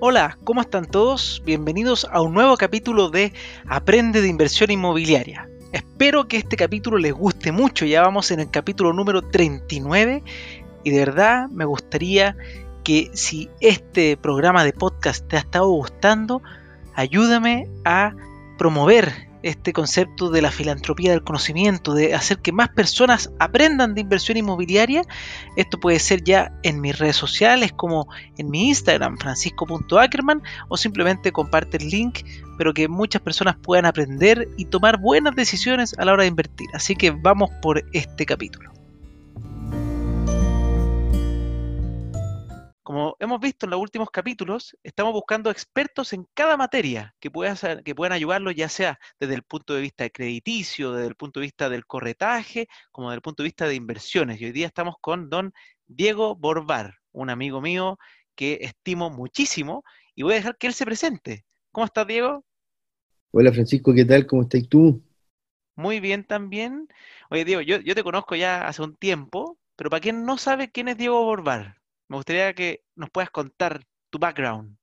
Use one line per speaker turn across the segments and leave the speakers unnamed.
Hola, ¿cómo están todos? Bienvenidos a un nuevo capítulo de Aprende de Inversión Inmobiliaria. Espero que este capítulo les guste mucho, ya vamos en el capítulo número 39 y de verdad me gustaría que si este programa de podcast te ha estado gustando, ayúdame a promover este concepto de la filantropía del conocimiento, de hacer que más personas aprendan de inversión inmobiliaria. Esto puede ser ya en mis redes sociales como en mi Instagram, francisco.ackerman, o simplemente comparte el link, pero que muchas personas puedan aprender y tomar buenas decisiones a la hora de invertir. Así que vamos por este capítulo. Como hemos visto en los últimos capítulos, estamos buscando expertos en cada materia que, que puedan ayudarlo, ya sea desde el punto de vista de crediticio, desde el punto de vista del corretaje, como desde el punto de vista de inversiones. Y hoy día estamos con don Diego Borbar, un amigo mío que estimo muchísimo, y voy a dejar que él se presente. ¿Cómo estás, Diego?
Hola, Francisco, ¿qué tal? ¿Cómo estás tú?
Muy bien también. Oye, Diego, yo, yo te conozco ya hace un tiempo, pero para quien no sabe quién es Diego Borbar, me gustaría que nos puedas contar tu background.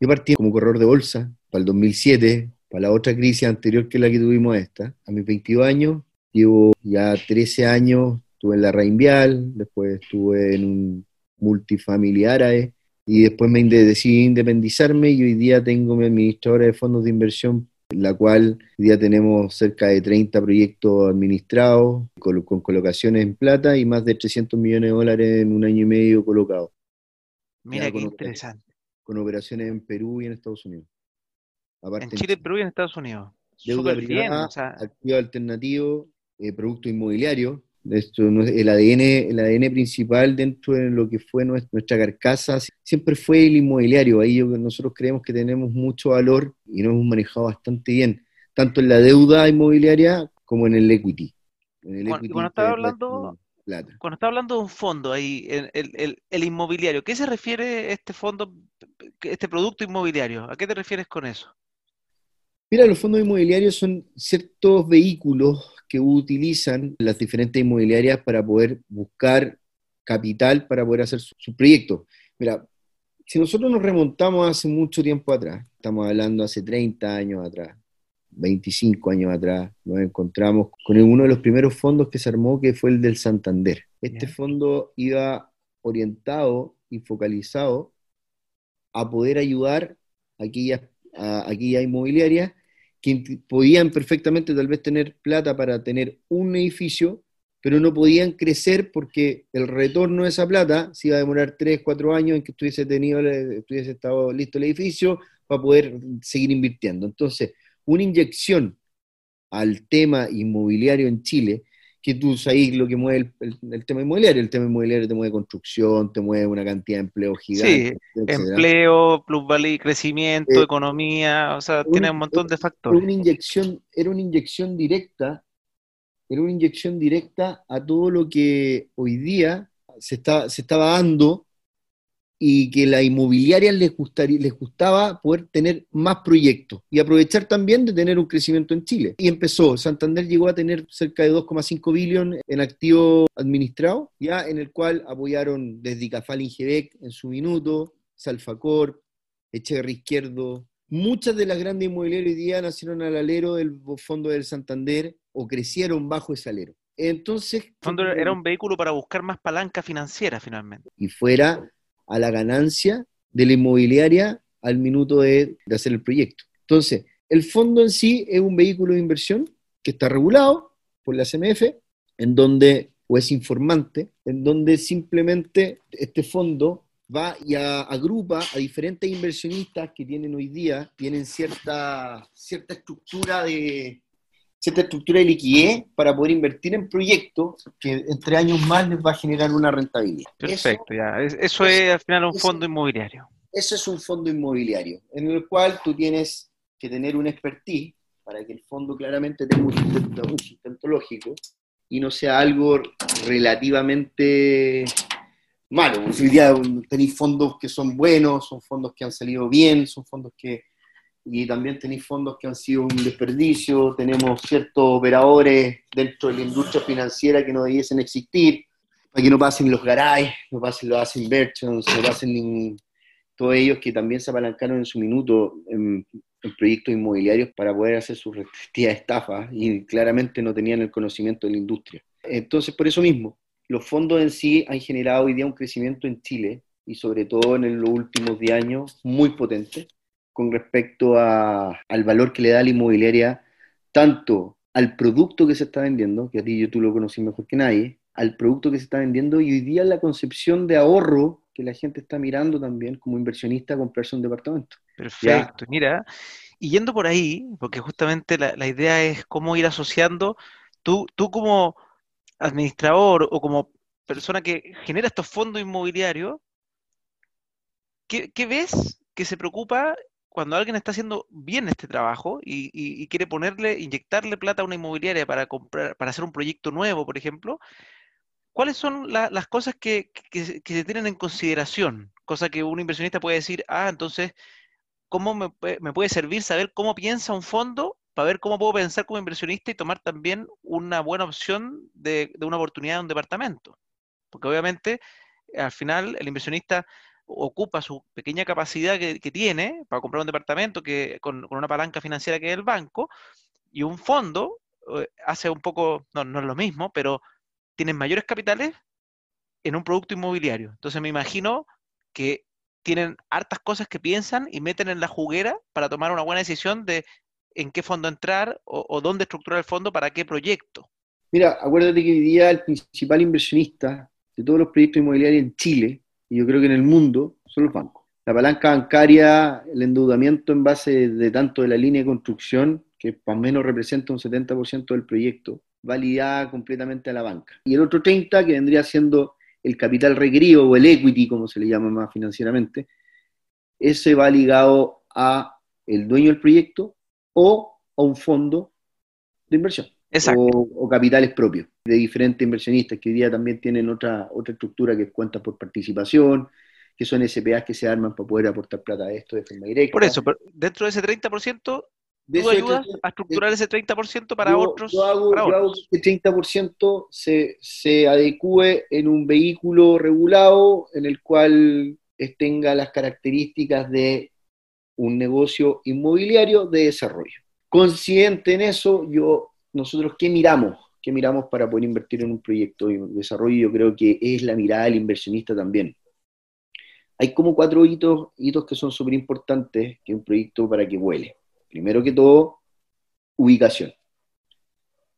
Yo partí como corredor de bolsa para el 2007, para la otra crisis anterior que la que tuvimos esta. A mis 22 años, llevo ya 13 años, estuve en la Reinvial, después estuve en un multifamiliar y después me decidí independizarme y hoy día tengo mi administradora de fondos de inversión la cual día tenemos cerca de 30 proyectos administrados con, colocaciones en plata y más de 300 millones de dólares en un año y medio colocados.
Mira qué interesante.
Con operaciones en Perú y en Estados Unidos.
en Chile, Perú y en Estados Unidos.
Deuda privada, activo alternativo, eh, producto inmobiliario, esto, el, ADN, el ADN principal dentro de lo que fue nuestra carcasa siempre fue el inmobiliario. Ahí nosotros creemos que tenemos mucho valor y nos hemos manejado bastante bien, tanto en la deuda inmobiliaria como en el equity.
cuando, estaba hablando, cuando está hablando de un fondo ahí, el, el, inmobiliario, ¿qué se refiere este fondo, este producto inmobiliario? ¿A qué te refieres con eso?
Mira, los fondos inmobiliarios son ciertos vehículos que utilizan las diferentes inmobiliarias para poder buscar capital para poder hacer su, su proyecto. Mira, si nosotros nos remontamos hace mucho tiempo atrás, estamos hablando hace 30 años atrás, 25 años atrás, nos encontramos con uno de los primeros fondos que se armó, que fue el del Santander. Este fondo iba orientado y focalizado a poder ayudar a aquellas, a aquellas inmobiliarias que podían perfectamente tal vez tener plata para tener un edificio, pero no podían crecer porque el retorno de esa plata se iba a demorar 3, 4 años en que estuviese, tenido, estuviese estado listo el edificio para poder seguir invirtiendo. Entonces, una inyección al tema inmobiliario en Chile que tú sabes lo que mueve el, tema inmobiliario. El tema inmobiliario te mueve construcción, te mueve una cantidad de empleo gigante.
Sí, empleo, plusvalía, crecimiento, eh, economía, o sea, tiene un montón de factores.
Una inyección, era una inyección directa, era una inyección directa a todo lo que hoy día se, está, se estaba dando y que la inmobiliaria les, gustaría, les gustaba poder tener más proyectos y aprovechar también de tener un crecimiento en Chile. Y empezó, Santander llegó a tener cerca de 2,5 billones en activo administrado, ya en el cual apoyaron desde Cafal Ingebec en su minuto, Salfacor, Echeverry Izquierdo. Muchas de las grandes inmobiliarias hoy día nacieron al alero del fondo del Santander o crecieron bajo ese alero. Entonces...
fondo era un vehículo para buscar más palanca financiera finalmente.
Y fuera a la ganancia de la inmobiliaria al minuto de, hacer el proyecto. Entonces, el fondo en sí es un vehículo de inversión que está regulado por la CMF, en donde, o es informante, en donde simplemente este fondo va y agrupa a diferentes inversionistas que tienen hoy día, tienen cierta, cierta estructura de, cierta estructura de liquidez para poder invertir en proyectos que entre años más les va a generar una rentabilidad.
Perfecto, ya. Eso es al final un fondo inmobiliario.
Eso es un fondo inmobiliario, en el cual tú tienes que tener un expertise para que el fondo claramente tenga un sustento, lógico y no sea algo relativamente malo. Hoy día tenéis fondos que son buenos, son fondos que han salido bien, son fondos que y también tenéis fondos que han sido un desperdicio, tenemos ciertos operadores dentro de la industria financiera que no debiesen existir, para que no pasen los garay, no pasen los asset merchants, no pasen todos ellos que también se apalancaron en su minuto en, proyectos inmobiliarios para poder hacer sus respectivas estafas y claramente no tenían el conocimiento de la industria. Entonces, por eso mismo, los fondos en sí han generado hoy día un crecimiento en Chile y sobre todo en los últimos 10 años muy potente con respecto al valor que le da la inmobiliaria tanto al producto que se está vendiendo, que a ti yo tú lo conocí mejor que nadie, al producto que se está vendiendo y hoy día la concepción de ahorro que la gente está mirando también como inversionista a comprarse un departamento.
Perfecto, mira, y yendo por ahí, porque justamente la, la, idea es cómo ir asociando, tú, tú como administrador o como persona que genera estos fondos inmobiliarios, ¿qué, qué ves que se preocupa cuando alguien está haciendo bien este trabajo y, quiere ponerle, inyectarle plata a una inmobiliaria para comprar, para hacer un proyecto nuevo, por ejemplo, ¿cuáles son las cosas que, se tienen en consideración? Cosa que un inversionista puede decir, ah, entonces, ¿cómo me, puede servir saber cómo piensa un fondo para ver cómo puedo pensar como inversionista y tomar también una buena opción de, de una oportunidad de un departamento? Porque obviamente, al final, el inversionista ocupa su pequeña capacidad que, tiene para comprar un departamento que, con, una palanca financiera que es el banco, y un fondo eh, hace un poco, no, no es lo mismo, pero tienen mayores capitales en un producto inmobiliario. Entonces me imagino que tienen hartas cosas que piensan y meten en la juguera para tomar una buena decisión de en qué fondo entrar o, o dónde estructurar el fondo para qué proyecto.
Mira, acuérdate que hoy día el principal inversionista de todos los proyectos inmobiliarios en Chile y yo creo que en el mundo, son los bancos. La palanca bancaria, el endeudamiento en base de tanto de la línea de construcción, que más o menos representa un 70% del proyecto, va ligada completamente a la banca. Y el otro 30%, que vendría siendo el capital requerido o el equity, como se le llama más financieramente, ese va ligado a el dueño del proyecto o a un fondo de inversión. O, capitales propios de diferentes inversionistas que hoy día también tienen otra, otra estructura que cuenta por participación, que son SPAs que se arman para poder aportar plata a esto de forma directa.
Por eso, dentro de ese 30%, tú ayudas a estructurar ese 30% para otros.
Yo hago, que ese 30% se, se adecue en un vehículo regulado en el cual tenga las características de un negocio inmobiliario de desarrollo. Consciente en eso, yo nosotros qué miramos, qué miramos para poder invertir en un proyecto de desarrollo, yo creo que es la mirada del inversionista también. Hay como cuatro hitos, hitos que son súper importantes que un proyecto para que vuele. Primero que todo, ubicación.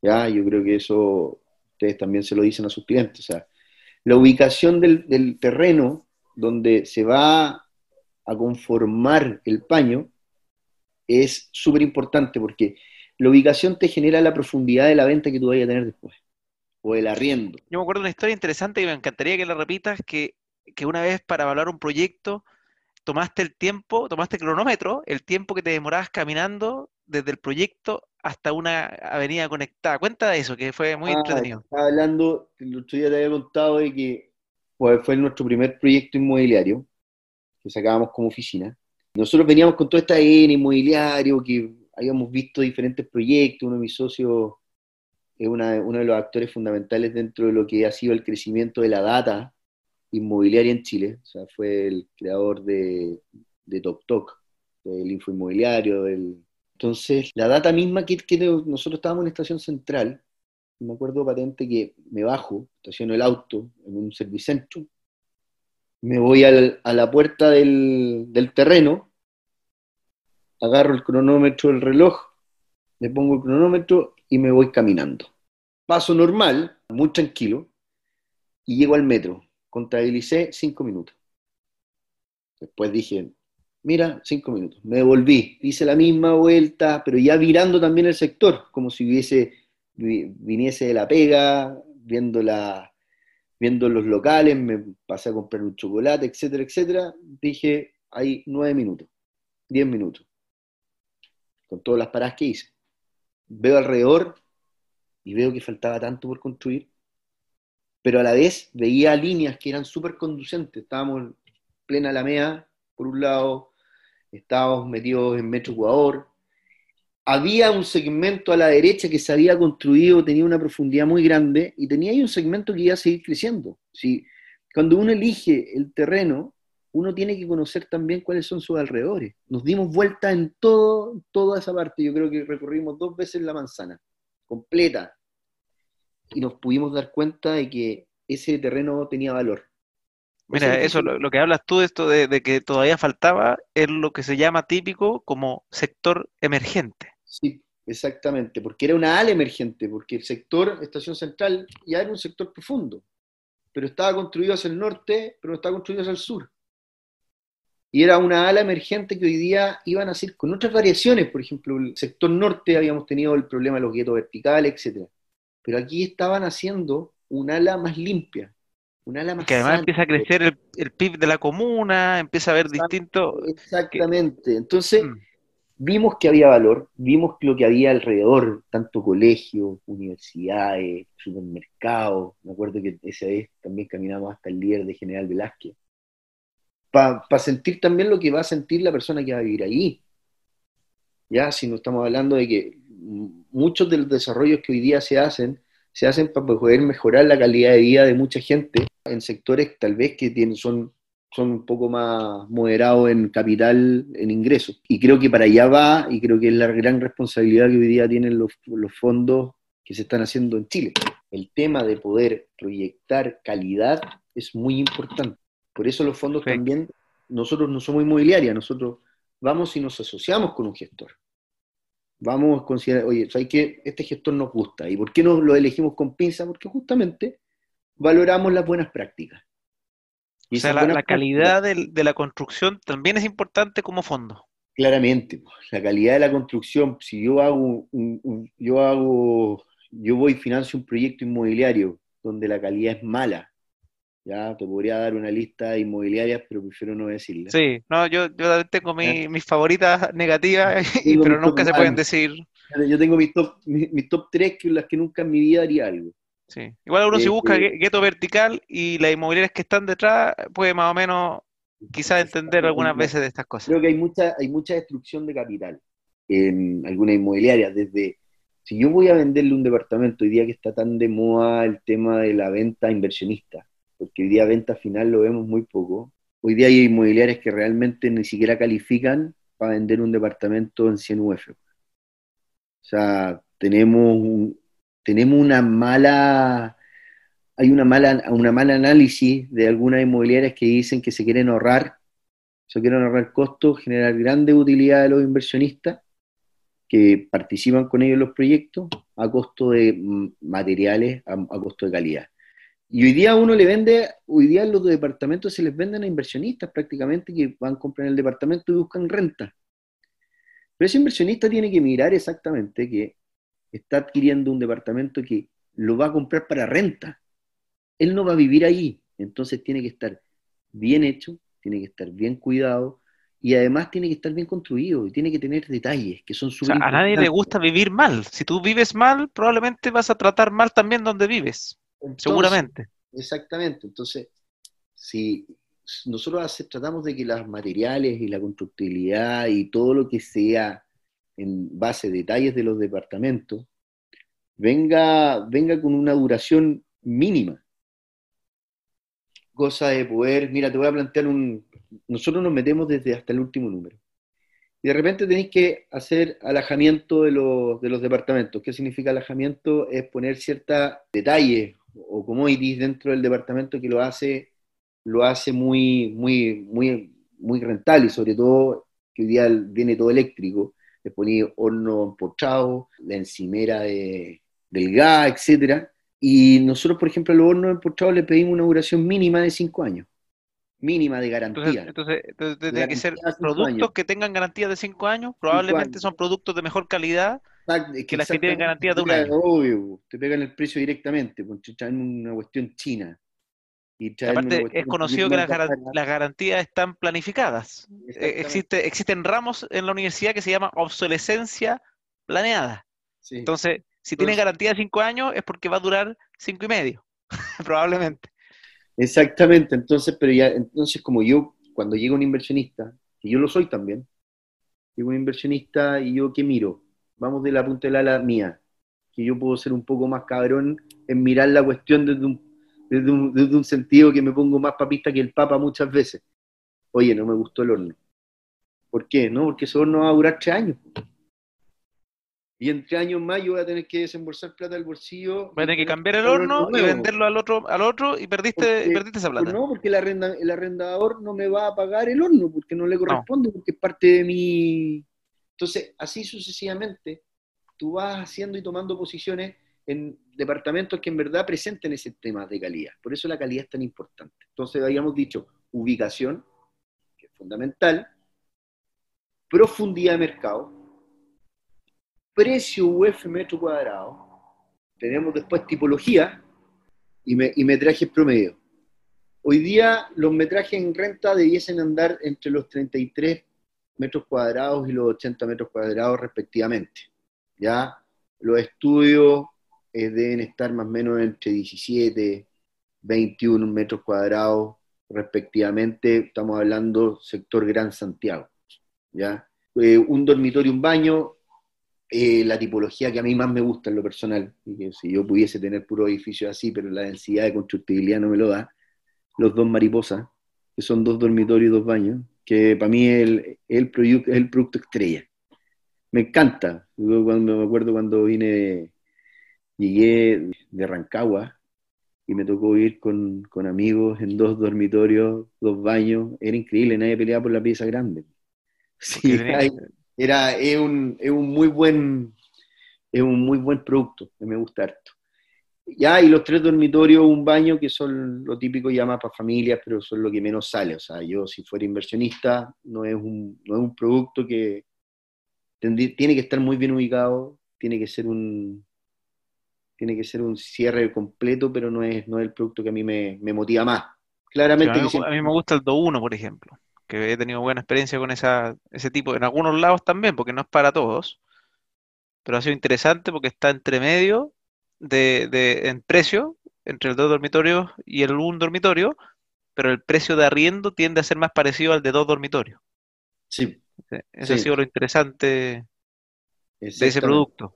¿Ya? Yo creo que eso ustedes también se lo dicen a sus clientes. O sea, la ubicación del, del terreno donde se va a conformar el paño es súper importante porque la ubicación te genera la profundidad de la venta que tú vayas a tener después, o el arriendo.
Yo me acuerdo de una historia interesante y me encantaría que la repitas, que, una vez para evaluar un proyecto, tomaste el tiempo, tomaste el cronómetro, el tiempo que te demorabas caminando desde el proyecto hasta una avenida conectada. Cuenta de eso, que fue muy ah, entretenido.
Estaba hablando, el otro día te había contado de que pues, fue nuestro primer proyecto inmobiliario que sacábamos como oficina. Nosotros veníamos con toda esta EN inmobiliario que habíamos visto diferentes proyectos, uno de mis socios es uno de los actores fundamentales dentro de lo que ha sido el crecimiento de la data inmobiliaria en Chile, o sea, fue el creador de, de TokTok, del info inmobiliario, Entonces, la data misma que, nosotros estábamos en estación central, me acuerdo patente que me bajo, estaciono el auto en un servicentro, me voy a la puerta del, del terreno, agarro el cronómetro del reloj, me pongo el cronómetro y me voy caminando. Paso normal, muy tranquilo, y llego al metro. Contabilicé cinco minutos. Después dije, mira, cinco minutos. Me volví, hice la misma vuelta, pero ya virando también el sector, como si viniese de la pega, viendo, la, viendo los locales, me pasé a comprar un chocolate, etcétera, etcétera. Dije, hay nueve minutos, diez minutos con todas las paradas que hice. Veo alrededor y veo que faltaba tanto por construir, pero a la vez veía líneas que eran súper conducentes. Estábamos en plena Alameda, por un lado, estábamos metidos en Metro Ecuador. Había un segmento a la derecha que se había construido, tenía una profundidad muy grande y tenía ahí un segmento que iba a seguir creciendo. Si, cuando uno elige el terreno, uno tiene que conocer también cuáles son sus alrededores. Nos dimos vuelta en todo, toda esa parte. Yo creo que recorrimos dos veces la manzana, completa. Y nos pudimos dar cuenta de que ese terreno tenía valor.
Mira, eso, lo, que hablas tú, esto de, de, que todavía faltaba, es lo que se llama típico como sector emergente.
Sí, exactamente, porque era una ala emergente, porque el sector Estación Central ya era un sector profundo, pero estaba construido hacia el norte, pero no estaba construido hacia el sur y era una ala emergente que hoy día iban a ser con otras variaciones, por ejemplo, el sector norte habíamos tenido el problema de los guetos verticales, etc. Pero aquí estaban haciendo un ala más limpia, un ala más
Que además empieza a crecer el, PIB de la comuna, empieza a haber distintos...
Exactamente, entonces mm. vimos que había valor, vimos lo que había alrededor, tanto colegios, universidades, supermercados, me acuerdo que esa vez también caminamos hasta el líder de General Velázquez, para sentir también lo que va a sentir la persona que va a vivir ahí. Ya, si no estamos hablando de que muchos de los desarrollos que hoy día se hacen, se hacen para poder mejorar la calidad de vida de mucha gente en sectores tal vez que tienen, son, son un poco más moderados en capital, en ingresos. Y creo que para allá va, y creo que es la gran responsabilidad que hoy día tienen los, los fondos que se están haciendo en Chile. El tema de poder proyectar calidad es muy importante. Por eso los fondos también, nosotros no somos inmobiliaria, nosotros vamos y nos asociamos con un gestor. Vamos a considerar, oye, ¿sabes que Este gestor nos gusta. ¿Y por qué no lo elegimos con pinza? Porque justamente valoramos las buenas prácticas.
Y o sea, la, calidad de, la construcción también es importante como fondo.
Claramente, la calidad de la construcción, si yo hago, yo hago, yo voy y financio un proyecto inmobiliario donde la calidad es mala, ya, te podría dar una lista de inmobiliarias, pero prefiero no decirla.
Sí, no, yo, yo tengo mis favoritas negativas, pero nunca se pueden decir.
Yo tengo mis top, mis, top 3 que las que nunca en mi vida haría algo.
Sí. Igual uno si busca este gueto vertical y las inmobiliarias que están detrás, puede más o menos quizás entender algunas veces de estas cosas.
Creo que hay mucha, hay mucha destrucción de capital en algunas inmobiliarias, desde si yo voy a venderle un departamento hoy día que está tan de moda el tema de la venta inversionista, porque hoy día venta final lo vemos muy poco. Hoy día hay inmobiliarias que realmente ni siquiera califican para vender un departamento en 100 UF. O sea, tenemos, tenemos una mala, hay una mala, una mala análisis de algunas inmobiliarias que dicen que se quieren ahorrar, se quieren ahorrar costos, generar grande utilidad a los inversionistas que participan con ellos en los proyectos a costo de materiales, a costo de calidad. Y hoy día uno le vende, hoy día los departamentos se les venden a inversionistas prácticamente que van a comprar el departamento y buscan renta. Pero ese inversionista tiene que mirar exactamente que está adquiriendo un departamento que lo va a comprar para renta. Él no va a vivir ahí, entonces tiene que estar bien hecho, tiene que estar bien cuidado y además tiene que estar bien construido y tiene que tener detalles que son súper
A nadie le gusta vivir mal. Si tú vives mal, probablemente vas a tratar mal también donde vives. Seguramente.
Exactamente. Entonces, si nosotros tratamos de que los materiales y la constructibilidad y todo lo que sea en base a detalles de los departamentos, venga, venga con una duración mínima. Cosa de poder, mira, te voy a plantear un... Nosotros nos metemos desde hasta el último número. Y de repente tenéis que hacer alajamiento de los, de los departamentos. ¿Qué significa alajamiento? Es poner ciertos detalles o commodities dentro del departamento que lo hace, lo hace muy, muy, muy, muy rentable y sobre todo que hoy día viene todo eléctrico, le ponía horno empochado, la encimera de, del gas, etcétera. Y nosotros, por ejemplo, a los hornos empochados le pedimos una duración mínima de 5 años. Mínima de garantía.
Entonces, entonces, tiene que ser productos que tengan garantía de 5 años, probablemente son productos de mejor calidad que, las que tienen garantía de un año.
Obvio, te pegan el precio directamente, porque traen una cuestión china.
Y Aparte, es conocido que las, garantías están planificadas. Eh, existe, existen ramos en la universidad que se llama obsolescencia planeada. Entonces, si tiene garantía de cinco años, es porque va a durar cinco y medio, probablemente.
Exactamente, entonces, pero ya, entonces como yo, cuando llega un inversionista, y yo lo soy también, llega un inversionista y yo qué miro, vamos de la punta del ala mía, que yo puedo ser un poco más cabrón en mirar la cuestión desde un, desde un, sentido que me pongo más papista que el Papa muchas veces. Oye, no me gustó el horno. ¿Por qué? No, porque ese horno va a durar tres años. Y en tres años más yo voy a tener que desembolsar plata del bolsillo.
Voy a tener que cambiar el horno y venderlo al otro, al otro y perdiste, perdiste esa plata.
no, porque el, el, arrendador no me va a pagar el horno, porque no le corresponde, porque es parte de mi... Entonces, así sucesivamente, tú vas haciendo y tomando posiciones en departamentos que en verdad presenten ese tema de calidad. Por eso la calidad es tan importante. Entonces, habíamos dicho ubicación, que es fundamental, profundidad de mercado, precio UF metro cuadrado, tenemos después tipología y, y metrajes promedio. Hoy día los metrajes en renta debiesen andar entre los 33 metros cuadrados y los 80 metros cuadrados respectivamente. ¿ya? Los estudios eh, deben estar más o menos entre 17, 21 metros cuadrados respectivamente. Estamos hablando sector Gran Santiago. ¿ya? Eh, un dormitorio, un baño, eh, la tipología que a mí más me gusta en lo personal, y que si yo pudiese tener puro edificio así, pero la densidad de constructibilidad no me lo da, los dos mariposas, que son dos dormitorios y dos baños, que para mí es el, el, producto, el producto estrella. Me encanta. Yo cuando, me acuerdo cuando vine, llegué de Rancagua y me tocó ir con, con amigos en dos dormitorios, dos baños, era increíble, nadie peleaba por la pieza grande. Sí, hay, era, es, un, es un muy buen es un muy buen producto, me gusta harto. Ya, y los tres dormitorios, un baño, que son lo típico ya más para familias, pero son lo que menos sale. O sea, yo si fuera inversionista, no es un, no es un producto que tiene que estar muy bien ubicado, tiene que ser un tiene que ser un cierre completo, pero no es, no es el producto que a mí me, me motiva más. Claramente.
a, mí, a, mí, me gusta el 2-1, por ejemplo que he tenido buena experiencia con esa, ese tipo, en algunos lados también, porque no es para todos, pero ha sido interesante porque está entre medio de, de, en precio, entre el dos dormitorios y el un dormitorio, pero el precio de arriendo tiende a ser más parecido al de dos dormitorios.
Sí.
Eso ha sido lo interesante de ese producto.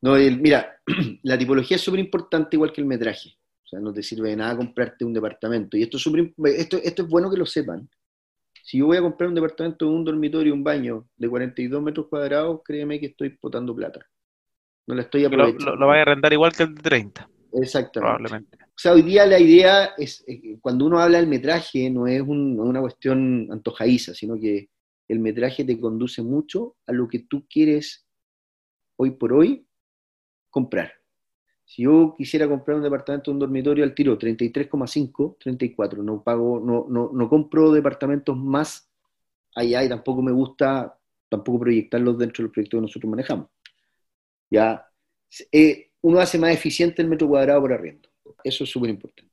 No, mira, la tipología es súper importante igual que el metraje no te sirve de nada comprarte un departamento. Y esto es, esto, esto es bueno que lo sepan. Si yo voy a comprar un departamento, un dormitorio, un baño de 42 metros cuadrados, créeme que estoy potando plata. No la estoy aprovechando.
Lo, lo, a arrendar igual que el de 30.
Exactamente. Probablemente. O sea, hoy día la idea es, eh, cuando uno habla del metraje, no es una cuestión antojadiza, sino que el metraje te conduce mucho a lo que tú quieres hoy por hoy comprar. Si yo quisiera comprar un departamento, un dormitorio al tiro, 33,5, 34, no pago, no, no, no compro departamentos más allá y tampoco me gusta tampoco proyectarlos dentro del proyecto que nosotros manejamos. Ya, eh, uno hace más eficiente el metro cuadrado por arriendo. Eso es súper importante.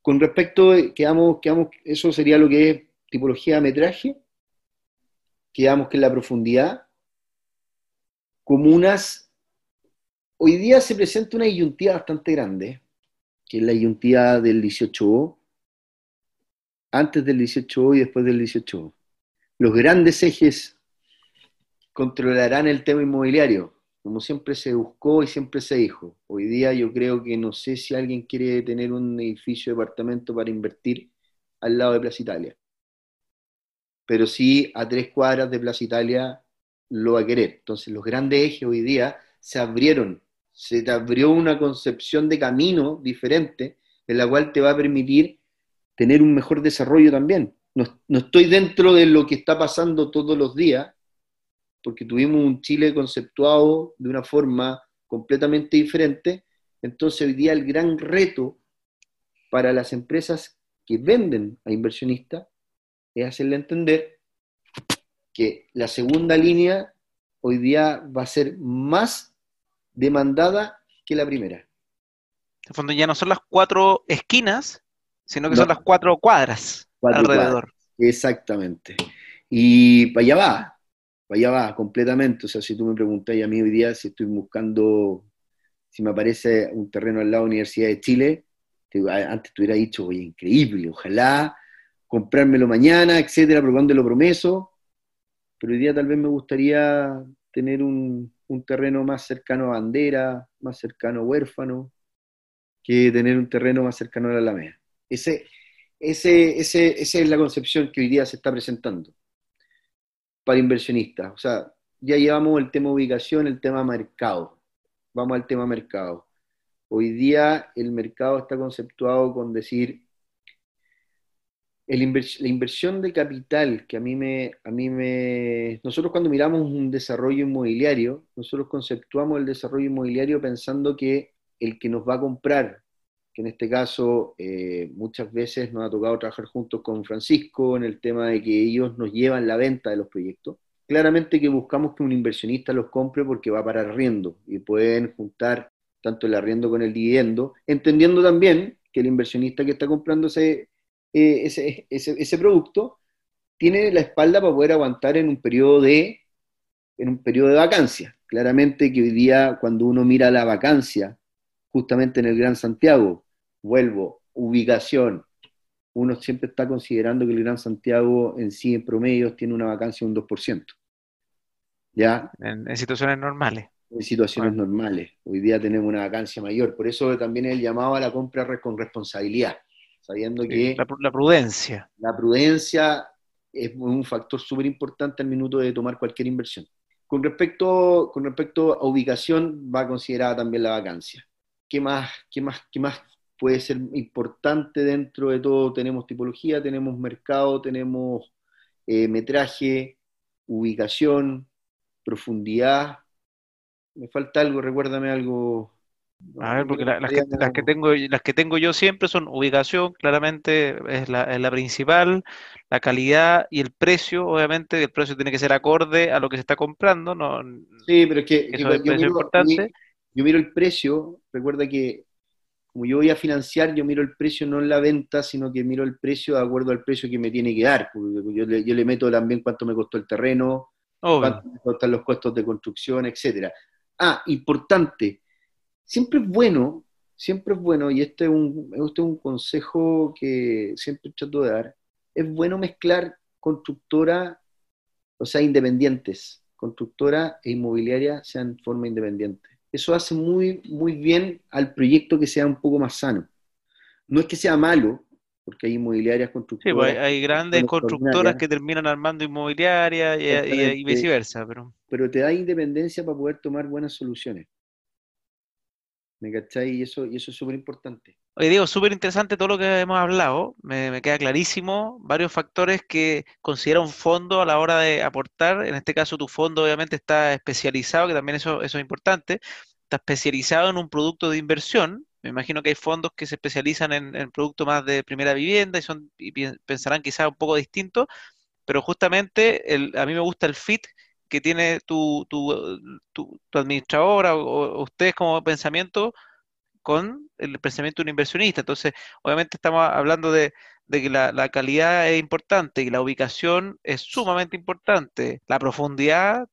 Con respecto, quedamos, quedamos, eso sería lo que es tipología de metraje, quedamos que es la profundidad, comunas Hoy día se presenta una disyuntiva bastante grande, que es la disyuntiva del 18O, antes del 18O y después del 18O. Los grandes ejes controlarán el tema inmobiliario, como siempre se buscó y siempre se dijo. Hoy día yo creo que no sé si alguien quiere tener un edificio de departamento para invertir al lado de Plaza Italia. Pero sí a tres cuadras de Plaza Italia lo va a querer. Entonces los grandes ejes hoy día se abrieron se abrió una concepción de camino diferente, en la cual te va a permitir tener un mejor desarrollo también. No, estoy dentro de lo que está pasando todos los días, porque tuvimos un Chile conceptuado de una forma completamente diferente, entonces hoy día el gran reto para las empresas que venden a inversionistas es hacerle entender que la segunda línea hoy día va a ser más demandada que la primera.
En fondo ya no son las cuatro esquinas, sino que son las cuatro cuadras alrededor.
Exactamente. Y para allá va, allá va completamente. O sea, si tú me preguntas a mí hoy día si estoy buscando, si me aparece un terreno al lado de la Universidad de Chile, antes te hubiera dicho, oye, increíble, ojalá comprármelo mañana, etcétera, probando lo promeso. Pero hoy día tal vez me gustaría tener un, un terreno más cercano a Bandera, más cercano a Huérfano, que tener un terreno más cercano a la Alameda. Ese, ese, ese, esa es la concepción que hoy día se está presentando para inversionistas. O sea, ya llevamos el tema ubicación, el tema mercado. Vamos al tema mercado. Hoy día el mercado está conceptuado con decir, la inversión de capital que a mí me, a mí me... Nosotros cuando miramos un desarrollo inmobiliario, nosotros conceptuamos el desarrollo inmobiliario pensando que el que nos va a comprar, que en este caso eh, muchas veces nos ha tocado trabajar juntos con Francisco en el tema de que ellos nos llevan la venta de los proyectos, claramente que buscamos que un inversionista los compre porque va para arriendo y pueden juntar tanto el arriendo con el dividendo, entendiendo también que el inversionista que está comprando ese, eh, ese, ese, producto tiene la espalda para poder aguantar en un periodo de, en un periodo de vacancia. Claramente que hoy día cuando uno mira la vacancia, justamente en el Gran Santiago, vuelvo, ubicación, uno siempre está considerando que el Gran Santiago en sí, en promedio, tiene una vacancia de un 2%. ¿Ya?
En, situaciones normales.
En situaciones normales. Hoy día tenemos una vacancia mayor. Por eso también el llamado a la compra con responsabilidad. Sabiendo que.
La, prudencia.
La prudencia es un factor súper importante al minuto de tomar cualquier inversión. Con respecto, con respecto a ubicación, va considerada también la vacancia. ¿Qué más, qué más, qué más puede ser importante dentro de todo. Tenemos tipología, tenemos mercado, tenemos eh, metraje, ubicación, profundidad. Me falta algo, recuérdame algo.
A ver, porque las, que, tengo, las que tengo yo siempre son ubicación, claramente es la, principal, la calidad y el precio, obviamente, el precio tiene que ser acorde a lo que se está comprando. No,
sí, pero es que, yo, importante. yo miro el precio, recuerda que como yo voy a financiar, yo miro el precio no en la venta, sino que miro el precio de acuerdo al precio que me tiene que dar. Yo le, yo le meto también cuánto me costó el terreno, cuánto me costan los costos de construcción, etcétera. Ah, importante, siempre es bueno, siempre es bueno, y este es un, este es un consejo que siempre trato de dar, es bueno mezclar constructora, o sea, independientes, constructora e inmobiliaria sean en forma independiente eso hace muy, muy bien al proyecto que sea un poco más sano. No es que sea malo, porque hay inmobiliarias constructoras.
Sí, pues hay grandes constructoras que terminan armando inmobiliarias y, viceversa. Pero...
pero te da independencia para poder tomar buenas soluciones. ¿Me cachai? Y eso, y eso es súper importante.
Oye, Diego, súper interesante todo lo que hemos hablado. Me, queda clarísimo varios factores que considera un fondo a la hora de aportar. En este caso, tu fondo obviamente está especializado, que también eso, eso es importante. Está especializado en un producto de inversión. Me imagino que hay fondos que se especializan en, en productos más de primera vivienda y, son, y pensarán quizás un poco distinto, pero justamente el, a mí me gusta el fit que tiene tu, tu, tu, administradora o, ustedes como pensamiento con el pensamiento de un inversionista. Entonces, obviamente estamos hablando de, que la, calidad es importante y la ubicación es sumamente importante. La profundidad,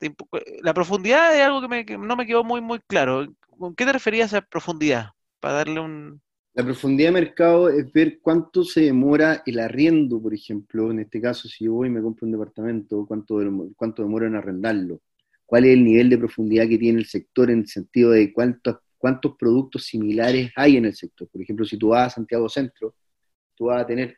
la profundidad es algo que, me, no me quedó muy, muy claro. ¿Con qué te referías a profundidad? Para darle un,
la profundidad de mercado es ver cuánto se demora el arriendo, por ejemplo. En este caso, si yo voy y me compro un departamento, cuánto, cuánto demora en arrendarlo. ¿Cuál es el nivel de profundidad que tiene el sector en el sentido de cuántos, cuántos productos similares hay en el sector? Por ejemplo, si tú vas a Santiago Centro, tú vas a tener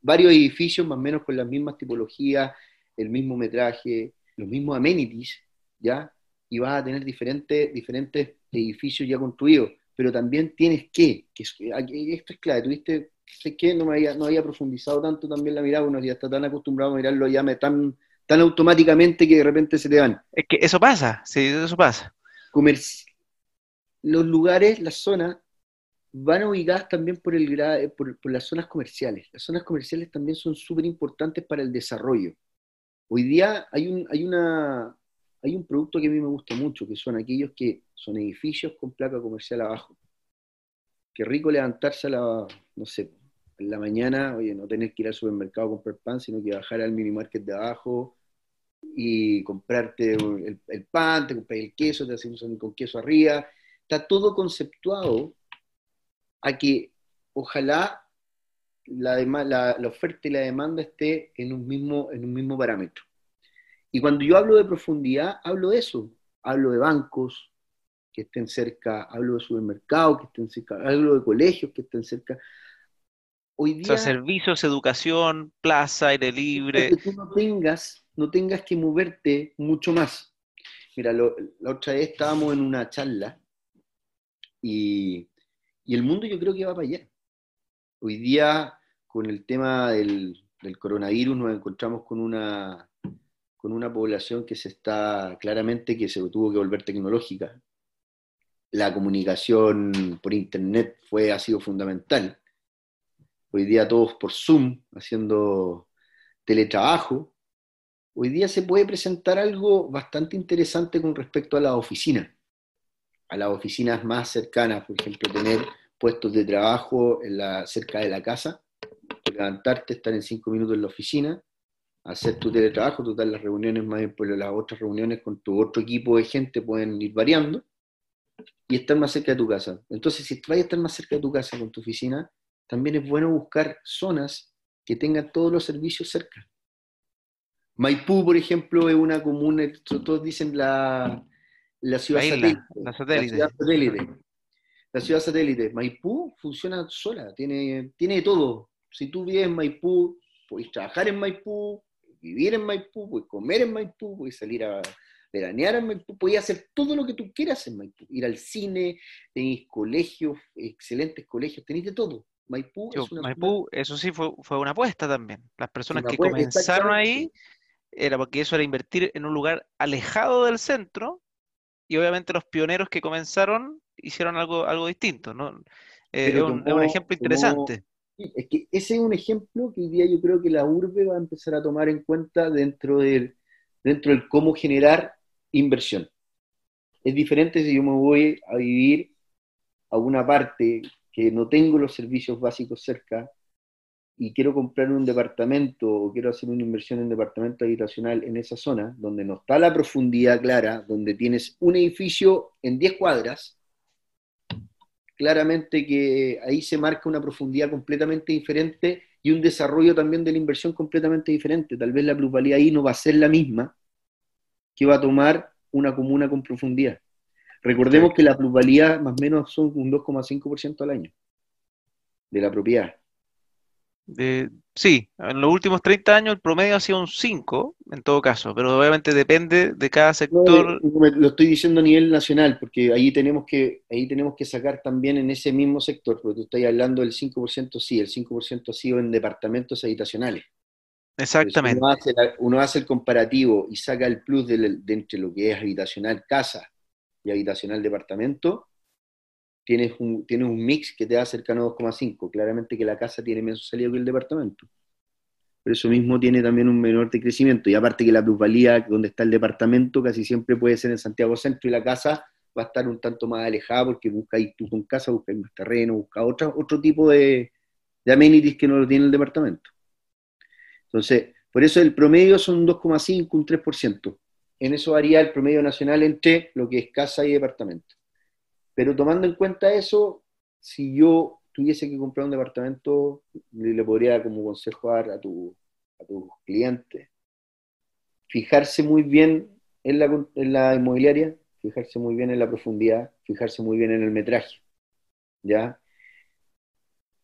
varios edificios más o menos con las mismas tipologías, el mismo metraje, los mismos amenities, ¿ya? Y vas a tener diferentes, diferentes edificios ya construidos pero también tienes que, que esto es clave, tuviste, sé que no, me había, no había profundizado tanto también la mirada, uno ya está tan acostumbrado a mirarlo ya me tan, tan automáticamente que de repente se te van.
Es que eso pasa, sí, eso pasa.
Los lugares, las zonas, van ubicadas también por, el, por, por las zonas comerciales. Las zonas comerciales también son súper importantes para el desarrollo. Hoy día hay, un, hay una, hay un producto que a mí me gusta mucho, que son aquellos que son edificios con placa comercial abajo. Qué rico levantarse a la, no sé, en la mañana, oye, no tener que ir al supermercado a comprar pan, sino que bajar al mini market de abajo y comprarte el, pan, te compras el queso, te haces un con queso arriba. Está todo conceptuado a que ojalá la, la, la, oferta y la demanda esté en un mismo, en un mismo parámetro. Y cuando yo hablo de profundidad, hablo de eso. Hablo de bancos que estén cerca, hablo de supermercados que estén cerca, hablo de colegios que estén cerca.
Hoy día, o sea, servicios, educación, plaza, aire libre.
Que tú no tengas, no tengas que moverte mucho más. Mira, la otra vez estábamos en una charla y, el mundo yo creo que va para allá. Hoy día, con el tema del, del coronavirus, nos encontramos con una, con una población que se está claramente que se tuvo que volver tecnológica. La comunicación por internet fue, ha sido fundamental. Hoy día todos por Zoom, haciendo teletrabajo. Hoy día se puede presentar algo bastante interesante con respecto a las oficinas, a las oficinas más cercanas, por ejemplo, tener puestos de trabajo en la, cerca de la casa, levantarte, estar en cinco minutos en la oficina, hacer tu teletrabajo, total las reuniones más pues las otras reuniones con tu otro equipo de gente pueden ir variando y estar más cerca de tu casa. Entonces, si vas a estar más cerca de tu casa con tu oficina, también es bueno buscar zonas que tengan todos los servicios cerca. Maipú, por ejemplo, es una comuna, todos dicen la, la ciudad satélite, la, ciudad satélite. La ciudad satélite. Maipú funciona sola, tiene, tiene todo. Si tú vives en Maipú, puedes trabajar en Maipú, vivir en Maipú, puedes comer en Maipú, puedes salir a veranear en Maipú, puedes hacer todo lo que tú quieras en Maipú, ir al cine, tenéis colegios, excelentes colegios, tenéis de todo.
Maipú, Maipú eso sí fue, fue, una apuesta también. Las personas que comenzaron ahí era porque eso era invertir en un lugar alejado del centro y obviamente los pioneros que comenzaron hicieron algo, algo distinto. ¿no? Eh, es, un, ejemplo interesante
es que ese es un ejemplo que hoy día yo creo que la urbe va a empezar a tomar en cuenta dentro del, dentro del cómo generar inversión. Es diferente si yo me voy a vivir a una parte que no tengo los servicios básicos cerca y quiero comprar un departamento o quiero hacer una inversión en departamento habitacional en esa zona, donde no está la profundidad clara, donde tienes un edificio en 10 cuadras, claramente que ahí se marca una profundidad completamente diferente y un desarrollo también de la inversión completamente diferente. Tal vez la plusvalía ahí no va a ser la misma que va a tomar una comuna con profundidad. Recordemos que la plusvalía más o menos son un 2,5% al año de la propiedad
sí, en los últimos 30 años el promedio ha sido un 5, en todo caso, pero obviamente depende de cada sector.
lo estoy diciendo a nivel nacional, porque ahí tenemos que, ahí tenemos que sacar también en ese mismo sector, porque tú estás hablando del 5% sí, el 5% ha sido en departamentos habitacionales.
Exactamente.
Uno hace, el comparativo y saca el plus de, de entre lo que es habitacional casa y habitacional departamento, tienes un, tienes un mix que te da cercano a 2,5. Claramente que la casa tiene menos salida que el departamento. Pero eso mismo tiene también un menor de crecimiento. Y aparte que la plusvalía, donde está el departamento, casi siempre puede ser en Santiago Centro y la casa va a estar un tanto más alejada porque buscáis tú con casa, buscáis más terreno, buscáis otro, otro tipo de, amenities que no lo tiene el departamento. Entonces, por eso el promedio son 2,5, un 3%. En eso varía el promedio nacional entre lo que es casa y departamento. Pero tomando en cuenta eso, si yo tuviese que comprar un departamento, le, podría como consejo dar a, tu, a tus clientes, fijarse muy bien en la, en la inmobiliaria, fijarse muy bien en la profundidad, fijarse muy bien en el metraje, ¿ya?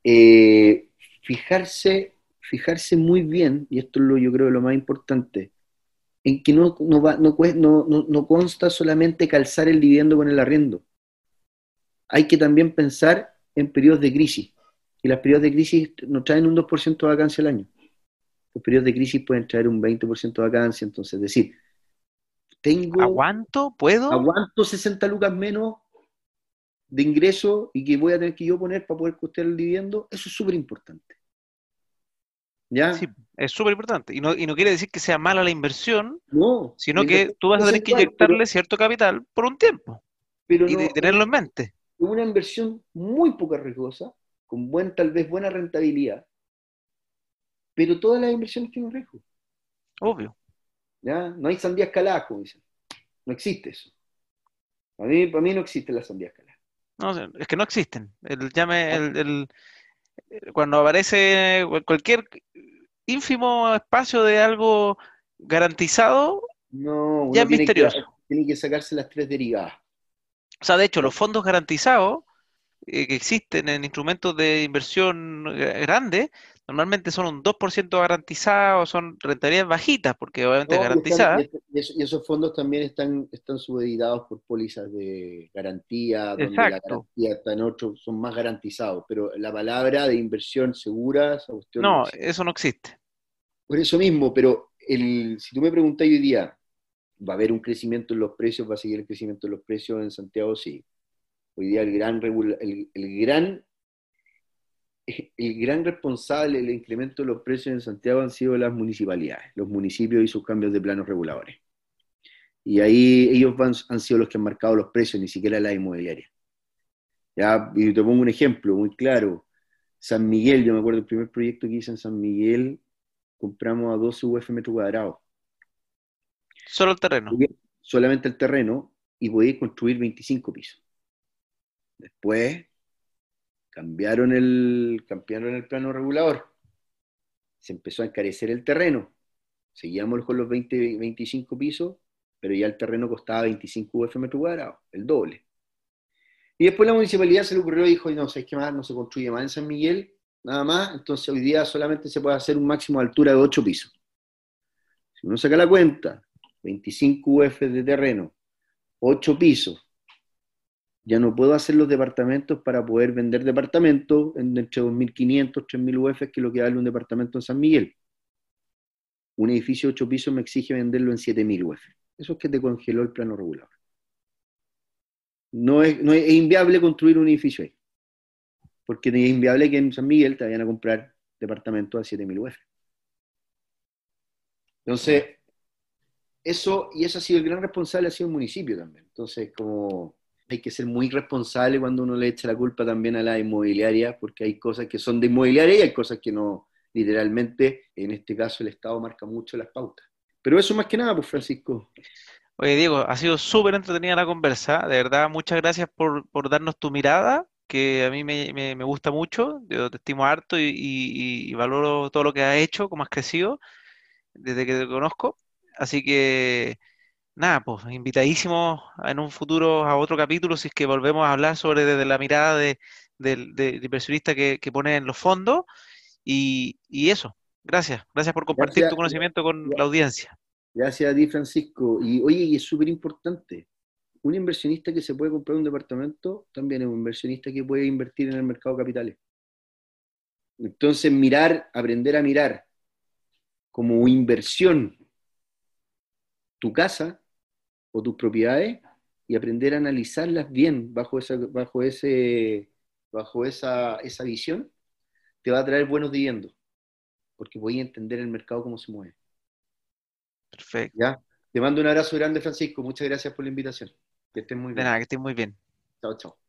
Eh, fijarse, fijarse muy bien, y esto es lo yo creo lo más importante, en que no, no, va, no, no, no consta solamente calzar el dividendo con el arriendo hay que también pensar en periodos de crisis. Y los periodos de crisis nos traen un 2% de vacancia al año. Los periodos de crisis pueden traer un 20% de vacancia. Entonces, es decir, tengo...
¿Aguanto? ¿Puedo?
Aguanto 60 lucas menos de ingreso y que voy a tener que yo poner para poder costear el dividendo. Eso es súper importante.
¿Ya? Sí, es súper importante. Y no, y no quiere decir que sea mala la inversión, no, sino que tú vas a tener que inyectarle cierto capital por un tiempo. Pero y de tenerlo en mente
una inversión muy poco riesgosa, con buen, tal vez buena rentabilidad, pero todas las inversiones tienen riesgo.
Obvio.
¿Ya? No hay sandía escalada, como dicen. No existe eso. Para mí, para mí no existe la sandía escalada.
No, es que no existen. El, llame, el, cuando aparece cualquier ínfimo espacio de algo garantizado, no, ya es misterioso.
tiene que sacarse las tres derivadas.
O sea, de hecho, los fondos garantizados eh, que existen en instrumentos de inversión eh, grandes, normalmente son un 2% garantizado, son rentabilidades bajitas, porque obviamente
No, y,
garantizadas.
están- y eso- y esos fondos también están, están subeditados por pólizas de garantía, donde la
Exacto.
garantía está en otros, son más garantizados, pero la palabra de inversión segura, esa cuestión no
No, eso no existe.
Por eso mismo, pero el, si tú me preguntas hoy día, ¿va a haber un crecimiento en los precios? ¿Va a seguir el crecimiento en los precios en Santiago? Sí. Hoy día el gran, el, gran, el gran responsable del incremento de los precios en Santiago han sido las municipalidades, los municipios y sus cambios de planos reguladores. Y ahí ellos han sido los que han marcado los precios, ni siquiera la inmobiliaria. Ya, y te pongo un ejemplo muy claro. San Miguel, yo me acuerdo el primer proyecto que hice en San Miguel, compramos a 12 UF metro cuadrado,
Solo el terreno.
solamente el terreno, y podías construir 25 pisos. Después cambiaron el, cambiaron el plano regulador, se empezó a encarecer el terreno, seguíamos con los 20, 25 pisos, pero ya el terreno costaba 25 UF metro cuadrado, el doble. Y después la municipalidad se le ocurrió y dijo, no sé qué más, no se construye más en San Miguel, nada más, entonces hoy día solamente se puede hacer un máximo de altura de 8 pisos. Si uno saca la cuenta, 25 UF de terreno, 8 pisos, ya no puedo hacer los departamentos para poder vender departamentos en entre 2.500, 3.000 UF, que es lo que vale un departamento en San Miguel. Un edificio de 8 pisos me exige venderlo en 7.000 UF. Eso es que te congeló el plano regulador. No es inviable construir un edificio ahí. Porque es inviable que en San Miguel te vayan a comprar departamentos a 7.000 UF. Entonces, eso, y eso ha sido el gran responsable, ha sido el municipio también. Entonces, como hay que ser muy responsable cuando uno le echa la culpa también a la inmobiliaria, porque hay cosas que son de inmobiliaria y hay cosas que no, literalmente, en este caso el Estado marca mucho las pautas. Pero eso más que nada, pues Francisco.
Oye, Diego, ha sido súper entretenida la conversa. De verdad, muchas gracias por, por darnos tu mirada, que a mí me, me- gusta mucho. Yo te estimo harto y, y- y valoro todo lo que has hecho, cómo has crecido desde que te conozco. Así que, nada, pues invitadísimo en un futuro a otro capítulo si es que volvemos a hablar sobre desde la mirada de, del, del inversionista que, que pone en los fondos. Y, y eso, gracias. Gracias por compartir
Gracias.
tu conocimiento con la audiencia.
Gracias a ti, Francisco. Y oye, y es súper importante, un inversionista que se puede comprar un departamento también es un inversionista que puede invertir en el mercado de capitales. Entonces, mirar, aprender a mirar como inversión tu casa o tus propiedades y aprender a analizarlas bien bajo esa, bajo ese, bajo esa, esa visión, te va a traer buenos dividendos, porque voy a entender el mercado cómo se mueve.
Perfecto.
¿ya? Te mando un abrazo grande, Francisco. Muchas gracias por la invitación. Que estés muy
De
bien.
nada, que estés muy bien.
Chao, chao.